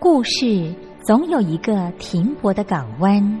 故事总有一个停泊的港湾。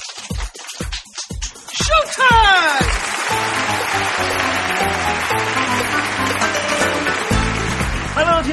Showtime!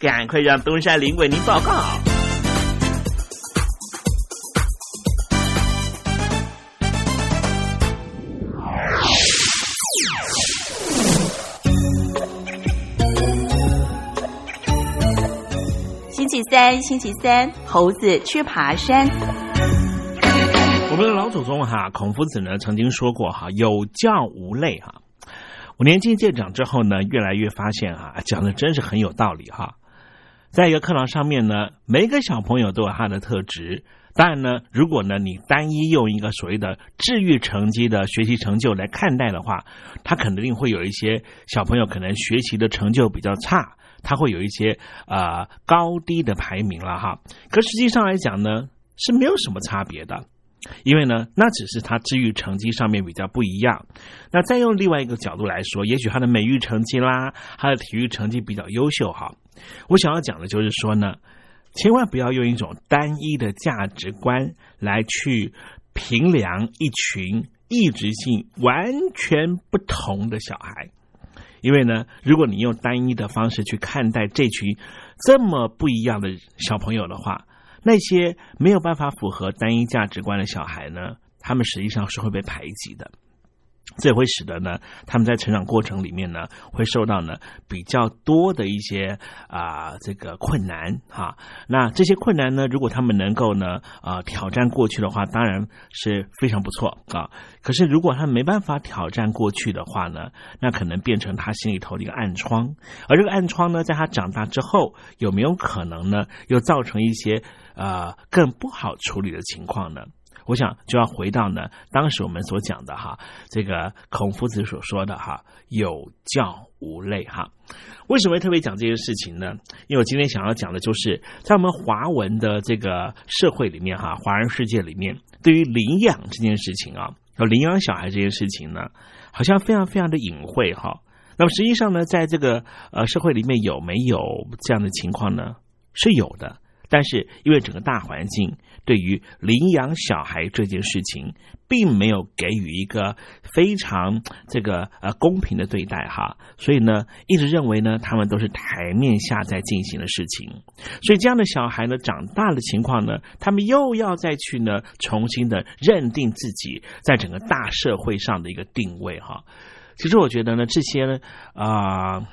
赶快让东山林为您报告。星期三，星期三，猴子去爬山。我们的老祖宗哈，孔夫子呢曾经说过哈，有教无类哈。我年纪渐长之后呢，越来越发现啊，讲的真是很有道理哈。在一个课堂上面呢，每个小朋友都有他的特质。当然呢，如果呢你单一用一个所谓的治愈成绩的学习成就来看待的话，他肯定会有一些小朋友可能学习的成就比较差，他会有一些呃高低的排名了哈。可实际上来讲呢，是没有什么差别的。因为呢，那只是他治愈成绩上面比较不一样。那再用另外一个角度来说，也许他的美育成绩啦，他的体育成绩比较优秀哈。我想要讲的就是说呢，千万不要用一种单一的价值观来去评量一群意志性完全不同的小孩。因为呢，如果你用单一的方式去看待这群这么不一样的小朋友的话，那些没有办法符合单一价值观的小孩呢，他们实际上是会被排挤的，这会使得呢，他们在成长过程里面呢，会受到呢比较多的一些啊这个困难哈。那这些困难呢，如果他们能够呢啊挑战过去的话，当然是非常不错啊。可是如果他没办法挑战过去的话呢，那可能变成他心里头的一个暗疮，而这个暗疮呢，在他长大之后，有没有可能呢，又造成一些？呃，更不好处理的情况呢？我想就要回到呢，当时我们所讲的哈，这个孔夫子所说的哈，有教无类哈。为什么特别讲这件事情呢？因为我今天想要讲的就是，在我们华文的这个社会里面哈，华人世界里面，对于领养这件事情啊，要领养小孩这件事情呢，好像非常非常的隐晦哈。那么实际上呢，在这个呃社会里面有没有这样的情况呢？是有的。但是，因为整个大环境对于领养小孩这件事情，并没有给予一个非常这个呃公平的对待哈，所以呢，一直认为呢，他们都是台面下在进行的事情。所以这样的小孩呢，长大的情况呢，他们又要再去呢，重新的认定自己在整个大社会上的一个定位哈。其实我觉得呢，这些呢啊。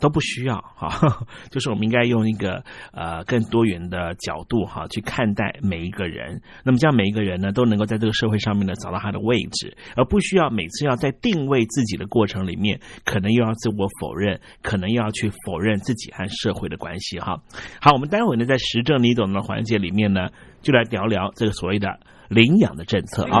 都不需要哈，就是我们应该用一个呃更多元的角度哈去看待每一个人，那么这样每一个人呢都能够在这个社会上面呢找到他的位置，而不需要每次要在定位自己的过程里面，可能又要自我否认，可能又要去否认自己和社会的关系哈。好，我们待会呢在实证你懂的环节里面呢，就来聊聊这个所谓的领养的政策啊。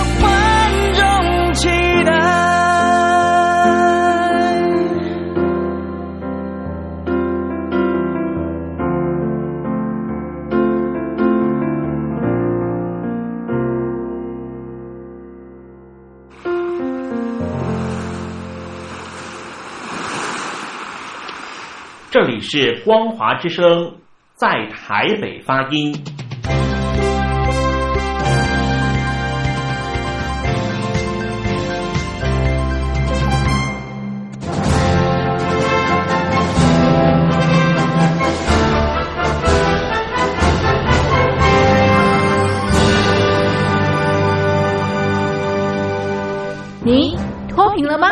这里是光华之声，在台北发音。你脱贫了吗？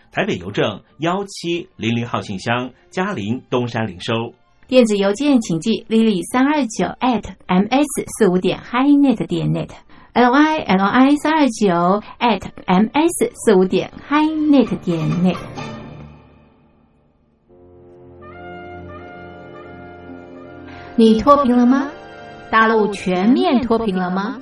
台北邮政幺七零零号信箱，嘉陵东山零收。电子邮件请寄 lily 三二九 at ms 四五点 highnet 点 net，l i l i 三二九 at ms 四五点 highnet 点 net。你脱贫了吗？大陆全面脱贫了吗？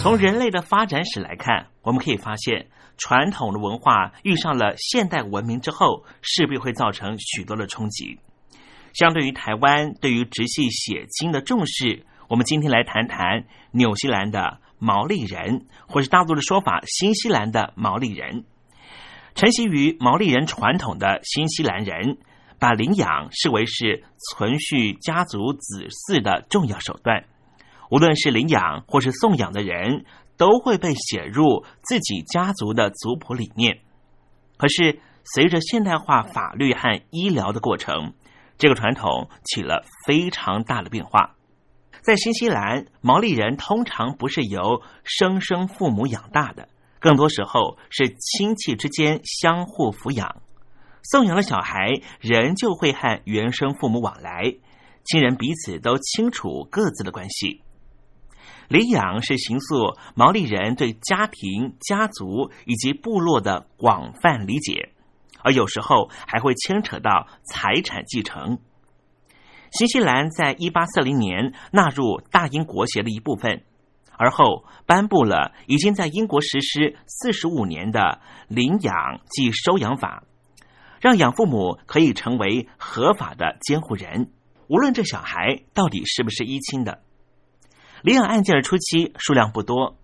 从人类的发展史来看，我们可以发现。传统的文化遇上了现代文明之后，势必会造成许多的冲击。相对于台湾对于直系血亲的重视，我们今天来谈谈纽西兰的毛利人，或是大陆的说法新西兰的毛利人。承袭于毛利人传统的新西兰人，把领养视为是存续家族子嗣的重要手段。无论是领养或是送养的人。都会被写入自己家族的族谱里面。可是，随着现代化法律和医疗的过程，这个传统起了非常大的变化。在新西兰，毛利人通常不是由生生父母养大的，更多时候是亲戚之间相互抚养。送养的小孩仍旧会和原生父母往来，亲人彼此都清楚各自的关系。领养是形塑毛利人对家庭、家族以及部落的广泛理解，而有时候还会牵扯到财产继承。新西兰在一八四零年纳入大英国协的一部分，而后颁布了已经在英国实施四十五年的领养即收养法，让养父母可以成为合法的监护人，无论这小孩到底是不是一亲的。领养案件的初期数量不多，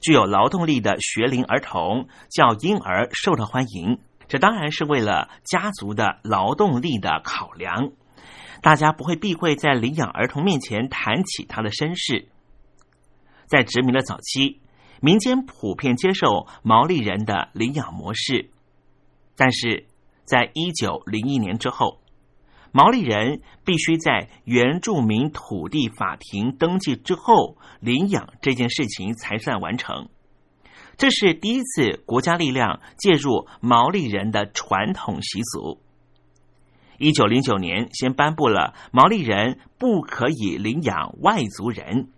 具有劳动力的学龄儿童叫婴儿受到欢迎，这当然是为了家族的劳动力的考量。大家不会避讳在领养儿童面前谈起他的身世。在殖民的早期，民间普遍接受毛利人的领养模式，但是在一九零一年之后。毛利人必须在原住民土地法庭登记之后领养这件事情才算完成。这是第一次国家力量介入毛利人的传统习俗。一九零九年，先颁布了毛利人不可以领养外族人。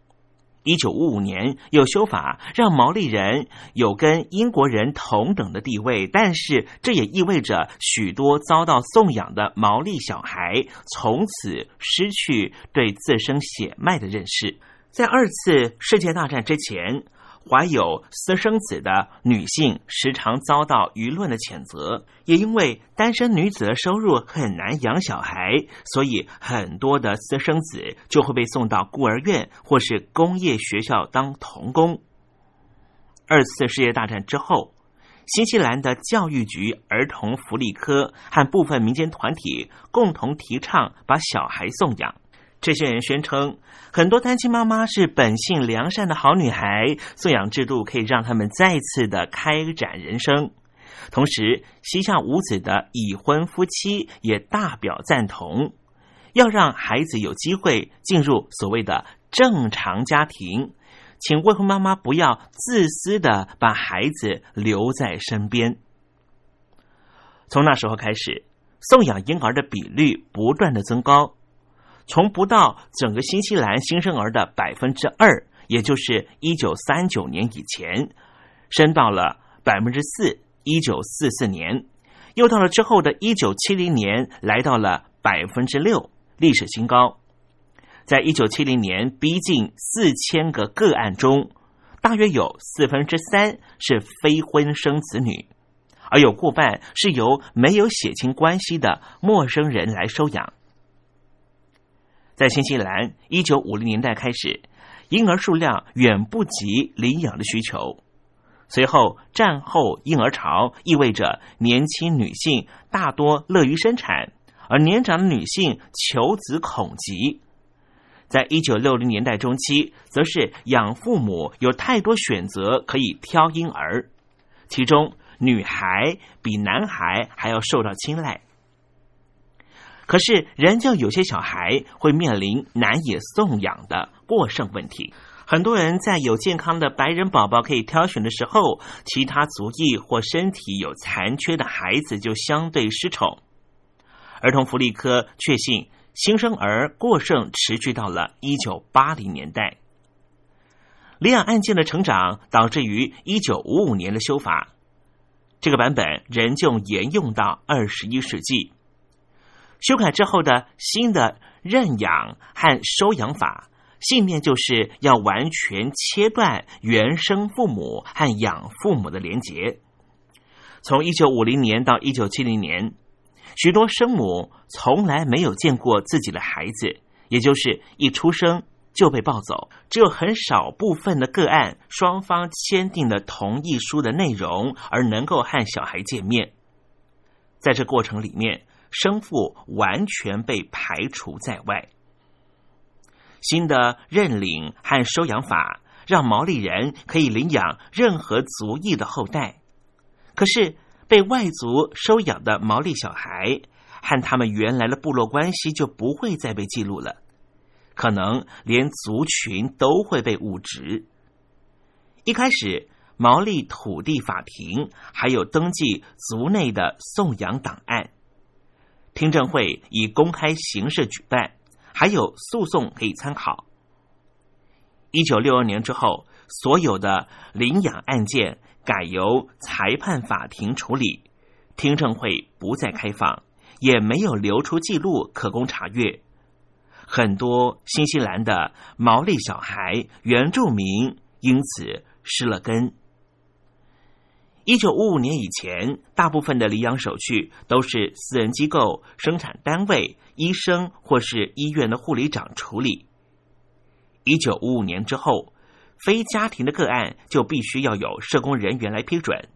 一九五五年有修法，让毛利人有跟英国人同等的地位，但是这也意味着许多遭到送养的毛利小孩从此失去对自身血脉的认识。在二次世界大战之前。怀有私生子的女性时常遭到舆论的谴责，也因为单身女子的收入很难养小孩，所以很多的私生子就会被送到孤儿院或是工业学校当童工。二次世界大战之后，新西兰的教育局儿童福利科和部分民间团体共同提倡把小孩送养。这些人宣称，很多单亲妈妈是本性良善的好女孩，送养制度可以让他们再次的开展人生。同时，膝下无子的已婚夫妻也大表赞同。要让孩子有机会进入所谓的正常家庭，请未婚妈妈不要自私的把孩子留在身边。从那时候开始，送养婴儿的比率不断的增高，从不到整个新西兰新生儿的百分之二，也就是一九三九年以前，升到了百分之四，一九四四年，又到了之后的一九七零年，来到了百分之六，历史新高。在一九七零年逼近四千个个案中，大约有四分之三是非婚生子女。而有过半是由没有血亲关系的陌生人来收养。在新西兰，一九五零年代开始，婴儿数量远不及领养的需求。随后，战后婴儿潮意味着年轻女性大多乐于生产，而年长的女性求子恐急。在一九六零年代中期，则是养父母有太多选择可以挑婴儿，其中。女孩比男孩还要受到青睐，可是仍旧有些小孩会面临难以送养的过剩问题。很多人在有健康的白人宝宝可以挑选的时候，其他族裔或身体有残缺的孩子就相对失宠。儿童福利科确信，新生儿过剩持续到了一九八零年代。领养案件的成长导致于一九五五年的修法。这个版本仍旧沿用到二十一世纪。修改之后的新的认养和收养法，信念就是要完全切断原生父母和养父母的连结。从一九五零年到一九七零年，许多生母从来没有见过自己的孩子，也就是一出生。就被抱走，只有很少部分的个案，双方签订了同意书的内容，而能够和小孩见面。在这过程里面，生父完全被排除在外。新的认领和收养法让毛利人可以领养任何族裔的后代，可是被外族收养的毛利小孩和他们原来的部落关系就不会再被记录了。可能连族群都会被误植。一开始，毛利土地法庭还有登记族内的送养档案，听证会以公开形式举办，还有诉讼可以参考。一九六二年之后，所有的领养案件改由裁判法庭处理，听证会不再开放，也没有留出记录可供查阅。很多新西兰的毛利小孩原住民因此失了根。一九五五年以前，大部分的领养手续都是私人机构、生产单位、医生或是医院的护理长处理。一九五五年之后，非家庭的个案就必须要有社工人员来批准，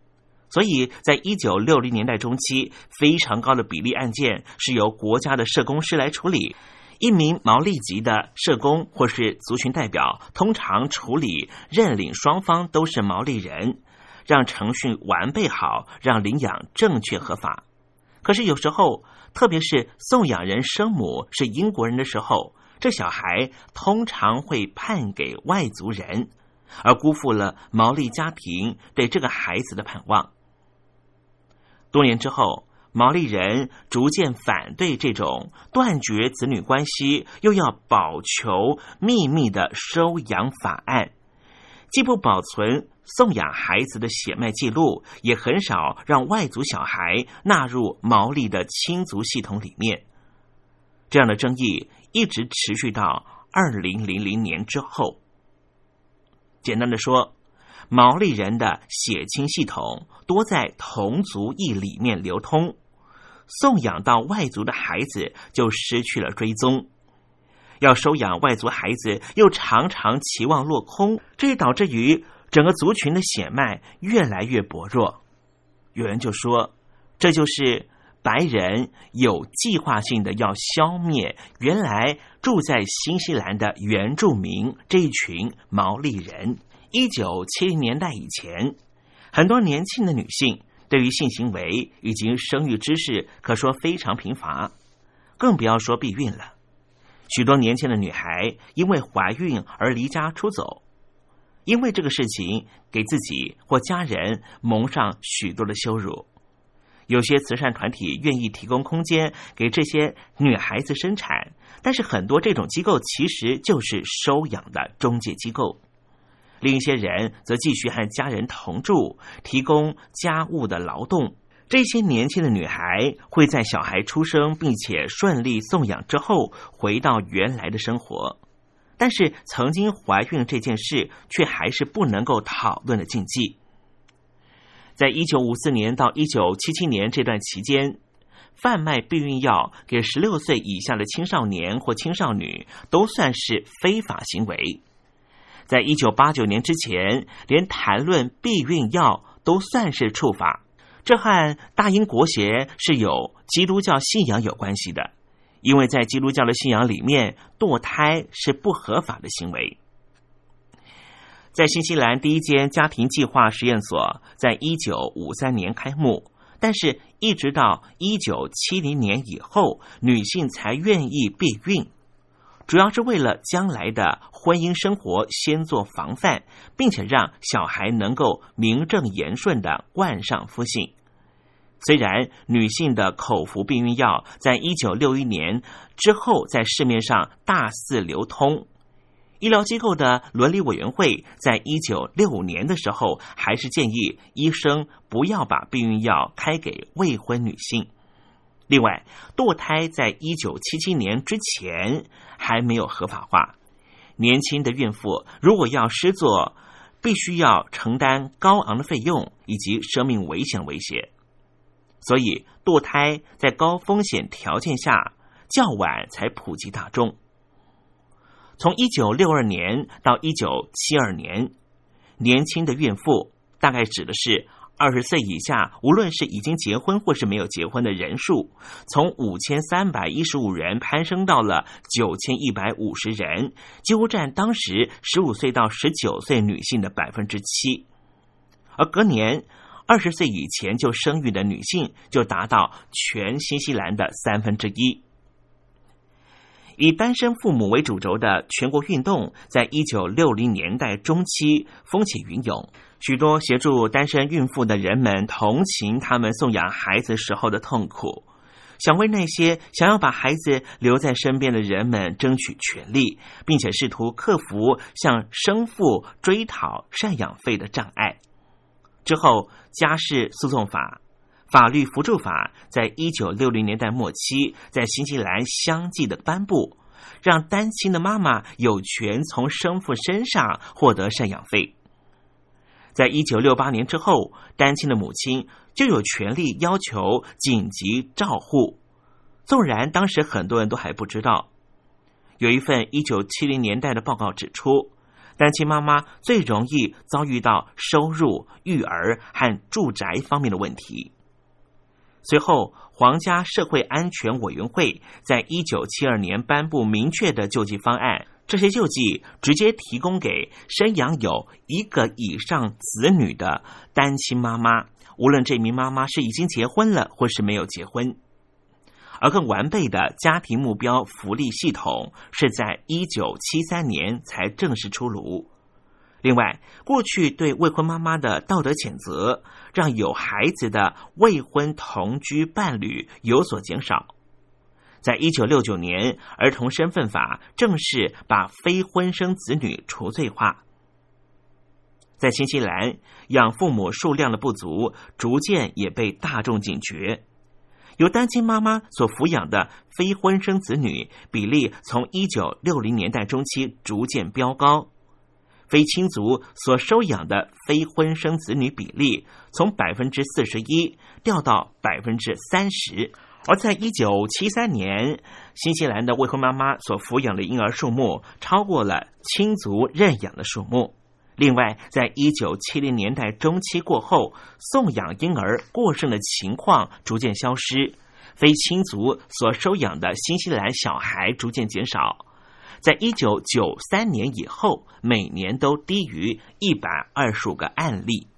所以在一九六零年代中期，非常高的比例案件是由国家的社工师来处理。一名毛利籍的社工或是族群代表，通常处理认领双方都是毛利人，让程序完备好，让领养正确合法。可是有时候，特别是送养人生母是英国人的时候，这小孩通常会判给外族人，而辜负了毛利家庭对这个孩子的盼望。多年之后。毛利人逐渐反对这种断绝子女关系又要保求秘密的收养法案，既不保存送养孩子的血脉记录，也很少让外族小孩纳入毛利的亲族系统里面。这样的争议一直持续到二零零零年之后。简单的说，毛利人的血亲系统多在同族裔里面流通。送养到外族的孩子就失去了追踪，要收养外族孩子又常常期望落空，这也导致于整个族群的血脉越来越薄弱。有人就说，这就是白人有计划性的要消灭原来住在新西兰的原住民这一群毛利人。一九七零年代以前，很多年轻的女性。对于性行为以及生育知识，可说非常贫乏，更不要说避孕了。许多年轻的女孩因为怀孕而离家出走，因为这个事情给自己或家人蒙上许多的羞辱。有些慈善团体愿意提供空间给这些女孩子生产，但是很多这种机构其实就是收养的中介机构。另一些人则继续和家人同住，提供家务的劳动。这些年轻的女孩会在小孩出生并且顺利送养之后，回到原来的生活。但是，曾经怀孕这件事却还是不能够讨论的禁忌。在一九五四年到一九七七年这段期间，贩卖避孕药给十六岁以下的青少年或青少女都算是非法行为。在一九八九年之前，连谈论避孕药都算是处罚。这和大英国协是有基督教信仰有关系的，因为在基督教的信仰里面，堕胎是不合法的行为。在新西兰第一间家庭计划实验所在一九五三年开幕，但是一直到一九七零年以后，女性才愿意避孕，主要是为了将来的婚姻生活先做防范，并且让小孩能够名正言顺的冠上夫姓。虽然女性的口服避孕药在一九六一年之后在市面上大肆流通。医疗机构的伦理委员会在一九六五年的时候，还是建议医生不要把避孕药开给未婚女性。另外，堕胎在一九七七年之前还没有合法化。年轻的孕妇如果要施作，必须要承担高昂的费用以及生命危险威胁。所以，堕胎在高风险条件下较晚才普及大众。从一九六二年到一九七二年，年轻的孕妇大概指的是二十岁以下，无论是已经结婚或是没有结婚的人数，从五千三百一十五人攀升到了九千一百五十人，几乎占当时十五岁到十九岁女性的百分之七。而隔年，二十岁以前就生育的女性就达到全新西兰的三分之一。以单身父母为主轴的全国运动，在一九六零年代中期风起云涌，许多协助单身孕妇的人们同情他们送养孩子时候的痛苦，想为那些想要把孩子留在身边的人们争取权利，并且试图克服向生父追讨赡养费的障碍。之后，家事诉讼法。法律扶助法在一九六零年代末期在新西兰相继的颁布，让单亲的妈妈有权从生父身上获得赡养费。在一九六八年之后，单亲的母亲就有权利要求紧急照护。纵然当时很多人都还不知道，有一份一九七零年代的报告指出，单亲妈妈最容易遭遇到收入、育儿和住宅方面的问题。随后，皇家社会安全委员会在一九七二年颁布明确的救济方案。这些救济直接提供给生养有一个以上子女的单亲妈妈，无论这名妈妈是已经结婚了或是没有结婚。而更完备的家庭目标福利系统是在一九七三年才正式出炉。另外，过去对未婚妈妈的道德谴责，让有孩子的未婚同居伴侣有所减少。在一九六九年，儿童身份法正式把非婚生子女除罪化。在新西兰，养父母数量的不足，逐渐也被大众警觉。由单亲妈妈所抚养的非婚生子女比例，从一九六零年代中期逐渐飙高。非亲族所收养的非婚生子女比例从百分之四十一掉到百分之三十，而在一九七三年，新西兰的未婚妈妈所抚养的婴儿数目超过了亲族认养的数目。另外，在一九七零年代中期过后，送养婴儿过剩的情况逐渐消失，非亲族所收养的新西兰小孩逐渐减少。在一九九三年以后，每年都低于一百二十五个案例。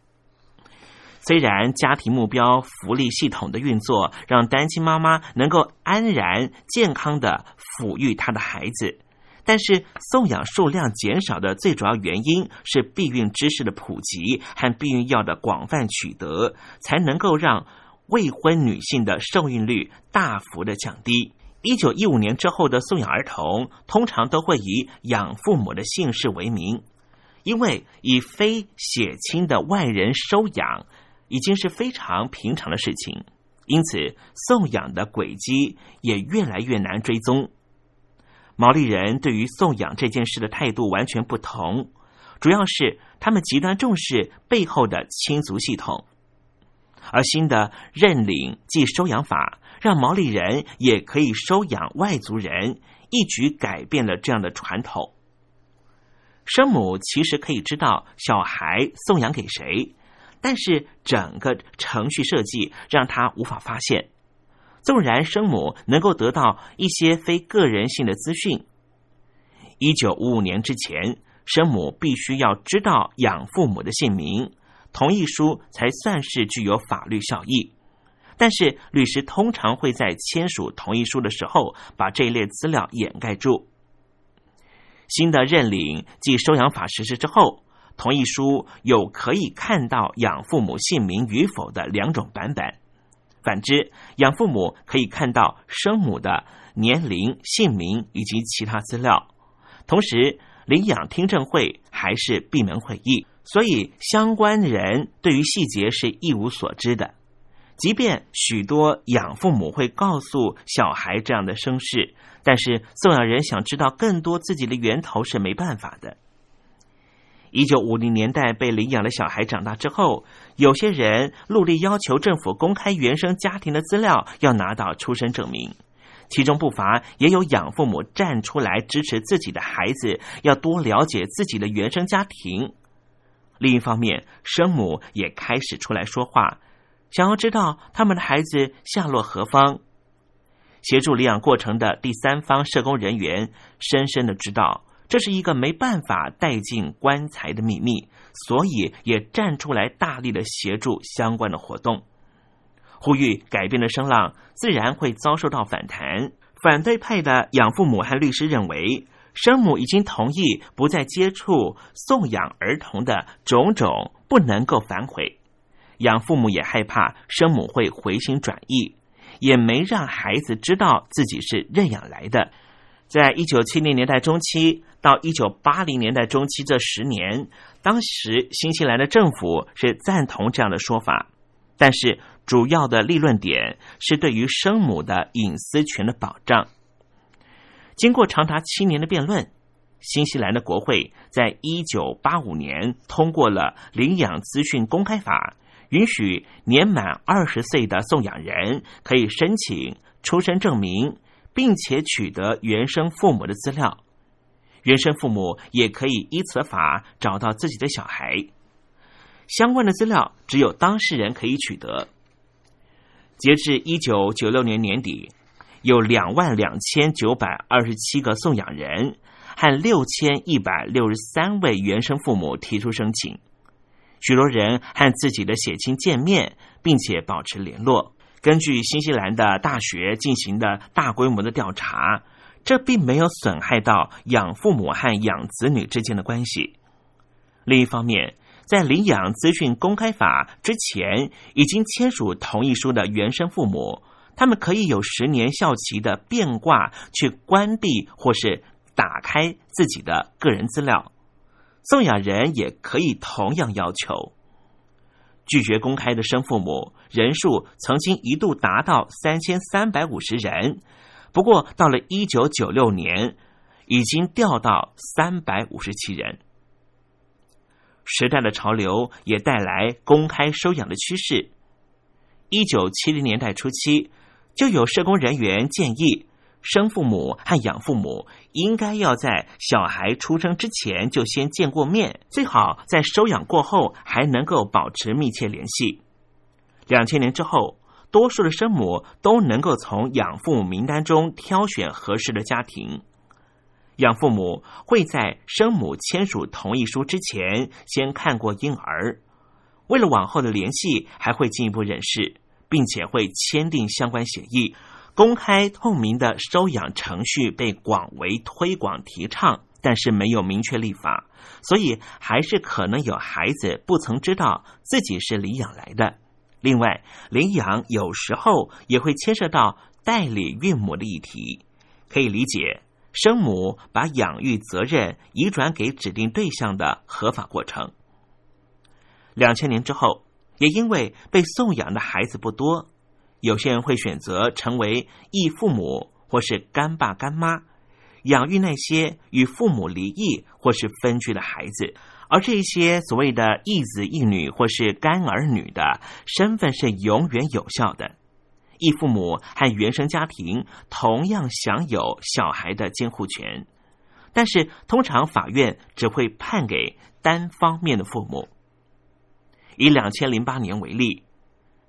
虽然家庭目标福利系统的运作让单亲妈妈能够安然健康的抚育他的孩子。但是送养数量减少的最主要原因是避孕知识的普及和避孕药的广泛取得，才能够让未婚女性的受孕率大幅的降低。一九一五年之后的送养儿童，通常都会以养父母的姓氏为名，因为以非血亲的外人收养已经是非常平常的事情，因此送养的轨迹也越来越难追踪。毛利人对于送养这件事的态度完全不同，主要是他们极端重视背后的亲族系统，而新的认领即收养法让毛利人也可以收养外族人，一举改变了这样的传统。生母其实可以知道小孩送养给谁，但是整个程序设计让他无法发现。纵然生母能够得到一些非个人性的资讯，一九五五年之前，生母必须要知道养父母的姓名，同意书才算是具有法律效益。但是律师通常会在签署同意书的时候，把这一类资料掩盖住。新的认领即收养法实施之后，同意书有可以看到养父母姓名与否的两种版本。反之，养父母可以看到生母的年龄、姓名以及其他资料。同时，领养听证会还是闭门会议，所以相关人对于细节是一无所知的。即便许多养父母会告诉小孩这样的声势，但是送养人想知道更多自己的源头是没办法的。一九五零年代被领养的小孩长大之后，有些人陆力要求政府公开原生家庭的资料，要拿到出生证明。其中不乏也有养父母站出来支持自己的孩子，要多了解自己的原生家庭。另一方面，生母也开始出来说话，想要知道他们的孩子下落何方。协助领养过程的第三方社工人员深深的知道。这是一个没办法带进棺材的秘密，所以也站出来大力的协助相关的活动，呼吁改变的声浪，自然会遭受到反弹。反对派的养父母和律师认为，生母已经同意不再接触送养儿童的种种，不能够反悔。养父母也害怕生母会回心转意，也没让孩子知道自己是认养来的。在一九七零年代中期。到一九八零年代中期这十年，当时新西兰的政府是赞同这样的说法，但是主要的立论点是对于生母的隐私权的保障。经过长达七年的辩论，新西兰的国会在一九八五年通过了《领养资讯公开法》，允许年满二十岁的送养人可以申请出生证明，并且取得原生父母的资料。原生父母也可以依此法找到自己的小孩，相关的资料只有当事人可以取得。截至一九九六年年底，有两万两千九百二十七个送养人和六千一百六十三位原生父母提出申请，许多人和自己的血亲见面，并且保持联络。根据新西兰的大学进行的大规模的调查。这并没有损害到养父母和养子女之间的关系。另一方面，在领养资讯公开法之前已经签署同意书的原生父母，他们可以有十年效期的变卦去关闭或是打开自己的个人资料。送养人也可以同样要求拒绝公开的生父母人数曾经一度达到三千三百五十人。不过，到了一九九六年，已经掉到三百五十七人。时代的潮流也带来公开收养的趋势。一九七零年代初期，就有社工人员建议，生父母和养父母应该要在小孩出生之前就先见过面，最好在收养过后还能够保持密切联系。两千年之后。多数的生母都能够从养父母名单中挑选合适的家庭，养父母会在生母签署同意书之前先看过婴儿，为了往后的联系，还会进一步认识，并且会签订相关协议，公开透明的收养程序被广为推广提倡，但是没有明确立法，所以还是可能有孩子不曾知道自己是领养来的。另外，领养有时候也会牵涉到代理孕母的议题，可以理解生母把养育责任移转给指定对象的合法过程。两千年之后，也因为被送养的孩子不多，有些人会选择成为异父母或是干爸干妈，养育那些与父母离异或是分居的孩子。而这些所谓的异子异女或是干儿女的身份是永远有效的，异父母和原生家庭同样享有小孩的监护权，但是通常法院只会判给单方面的父母。以两千零八年为例，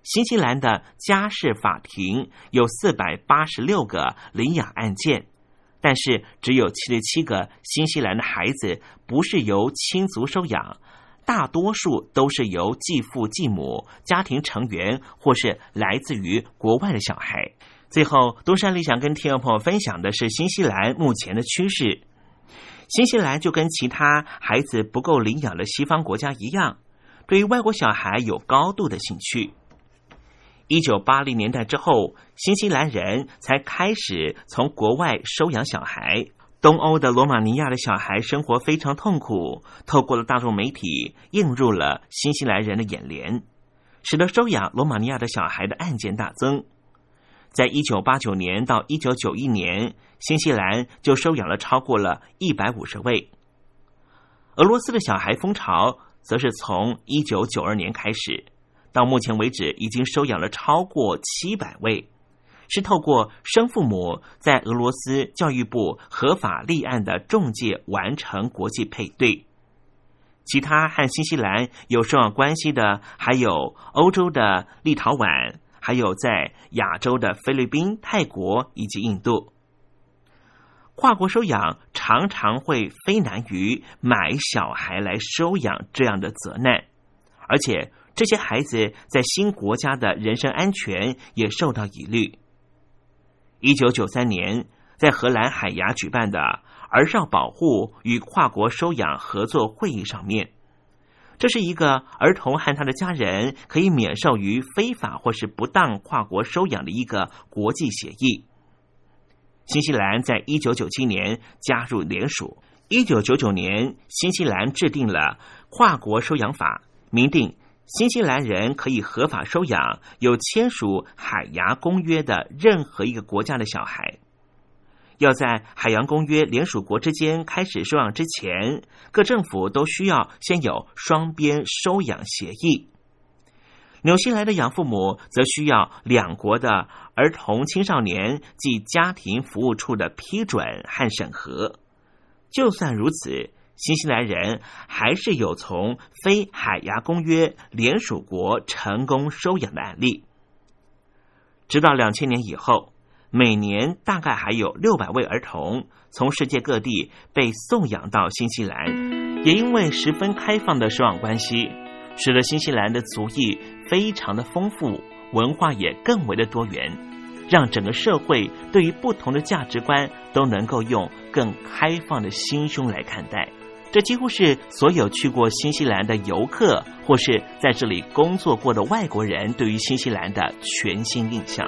新西兰的家事法庭有四百八十六个领养案件。但是，只有七十七个新西兰的孩子不是由亲族收养，大多数都是由继父、继母、家庭成员或是来自于国外的小孩。最后，东山里想跟听众朋友分享的是新西兰目前的趋势。新西兰就跟其他孩子不够领养的西方国家一样，对于外国小孩有高度的兴趣。一九八零年代之后，新西兰人才开始从国外收养小孩。东欧的罗马尼亚的小孩生活非常痛苦，透过了大众媒体映入了新西兰人的眼帘，使得收养罗马尼亚的小孩的案件大增。在一九八九年到一九九一年，新西兰就收养了超过了一百五十位。俄罗斯的小孩风潮则是从一九九二年开始。到目前为止，已经收养了超过七百位，是透过生父母在俄罗斯教育部合法立案的中介完成国际配对。其他和新西兰有收养关系的，还有欧洲的立陶宛，还有在亚洲的菲律宾、泰国以及印度。跨国收养常常会非难于买小孩来收养这样的责难，而且。这些孩子在新国家的人身安全也受到疑虑。一九九三年，在荷兰海牙举办的儿少保护与跨国收养合作会议上面，这是一个儿童和他的家人可以免受于非法或是不当跨国收养的一个国际协议。新西兰在一九九七年加入联署，一九九九年，新西兰制定了跨国收养法，明定。新西兰人可以合法收养有签署海牙公约的任何一个国家的小孩。要在海洋公约联署国之间开始收养之前，各政府都需要先有双边收养协议。纽西兰的养父母则需要两国的儿童青少年及家庭服务处的批准和审核。就算如此。新西兰人还是有从非海牙公约联属国成功收养的案例。直到两千年以后，每年大概还有六百位儿童从世界各地被送养到新西兰。也因为十分开放的收养关系，使得新西兰的族裔非常的丰富，文化也更为的多元，让整个社会对于不同的价值观都能够用更开放的心胸来看待。这几乎是所有去过新西兰的游客，或是在这里工作过的外国人对于新西兰的全新印象。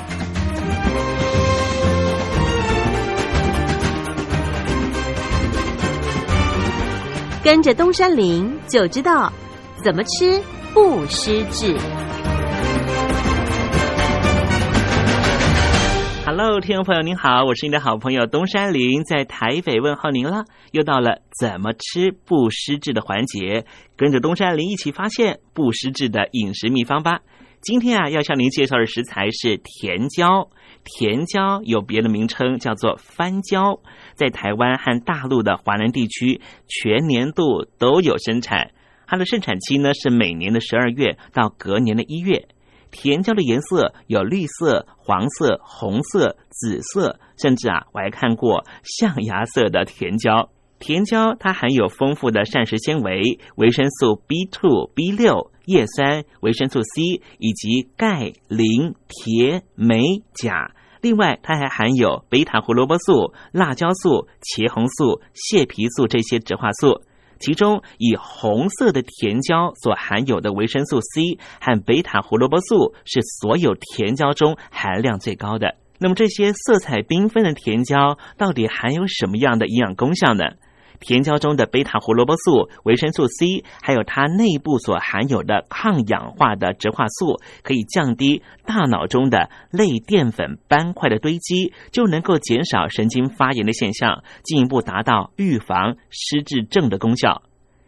跟着东山林就知道怎么吃不失智。Hello，听众朋友您好，我是您的好朋友东山林，在台北问候您了。又到了怎么吃不失智的环节，跟着东山林一起发现不失智的饮食秘方吧。今天啊，要向您介绍的食材是甜椒。甜椒有别的名称，叫做番椒，在台湾和大陆的华南地区全年度都有生产。它的盛产期呢是每年的十二月到隔年的一月。甜椒的颜色有绿色、黄色、红色、紫色，甚至啊，我还看过象牙色的甜椒。甜椒它含有丰富的膳食纤维、维生素 B two、B 六、叶酸、维生素 C 以及钙、磷、铁、镁、钾。另外，它还含有贝塔胡萝卜素、辣椒素、茄红素、蟹皮素这些植化素。其中，以红色的甜椒所含有的维生素 C 和贝塔胡萝卜素是所有甜椒中含量最高的。那么，这些色彩缤纷的甜椒到底含有什么样的营养功效呢？甜椒中的贝塔胡萝卜素、维生素 C，还有它内部所含有的抗氧化的植化素，可以降低大脑中的类淀粉斑块的堆积，就能够减少神经发炎的现象，进一步达到预防失智症的功效。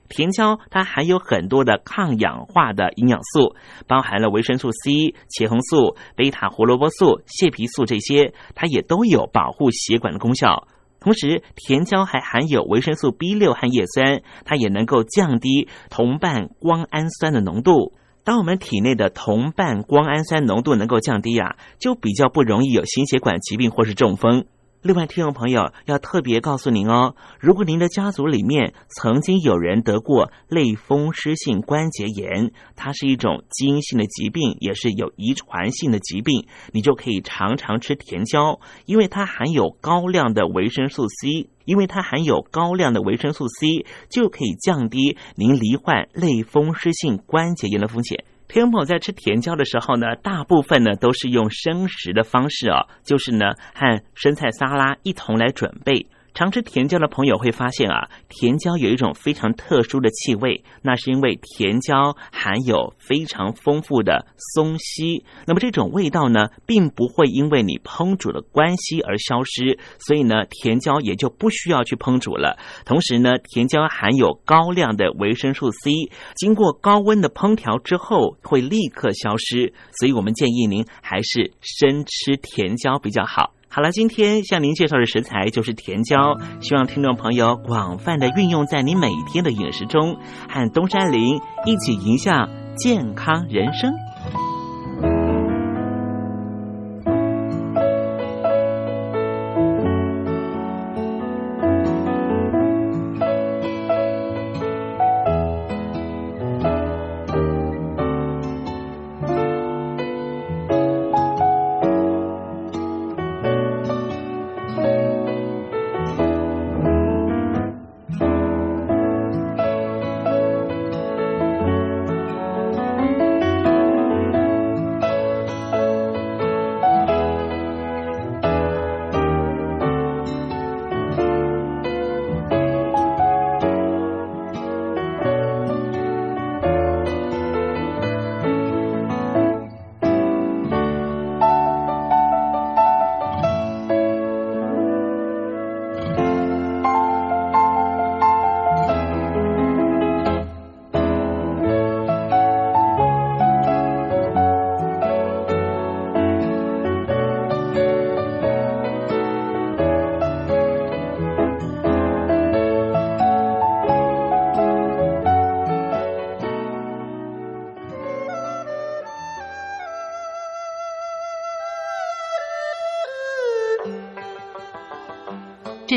甜椒它含有很多的抗氧化的营养素，包含了维生素 C、茄红素、贝塔胡萝卜素、蟹皮素这些，它也都有保护血管的功效。同时，甜椒还含有维生素 B 六和叶酸，它也能够降低同伴胱氨酸的浓度。当我们体内的同伴胱氨酸浓度能够降低啊，就比较不容易有心血管疾病或是中风。另外，听众朋友要特别告诉您哦，如果您的家族里面曾经有人得过类风湿性关节炎，它是一种基因性的疾病，也是有遗传性的疾病，你就可以常常吃甜椒，因为它含有高量的维生素 C，因为它含有高量的维生素 C，就可以降低您罹患类风湿性关节炎的风险。天友在吃甜椒的时候呢，大部分呢都是用生食的方式哦，就是呢和生菜沙拉一同来准备。常吃甜椒的朋友会发现啊，甜椒有一种非常特殊的气味，那是因为甜椒含有非常丰富的松烯。那么这种味道呢，并不会因为你烹煮的关系而消失，所以呢，甜椒也就不需要去烹煮了。同时呢，甜椒含有高量的维生素 C，经过高温的烹调之后会立刻消失，所以我们建议您还是生吃甜椒比较好。好了，今天向您介绍的食材就是甜椒，希望听众朋友广泛的运用在你每天的饮食中，和东山林一起迎向健康人生。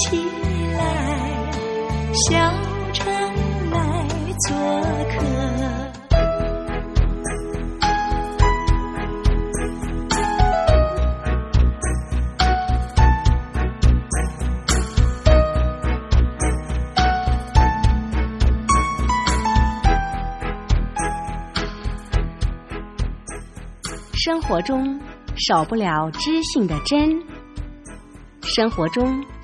起来，小城来做客。生活中少不了知性的真，生活中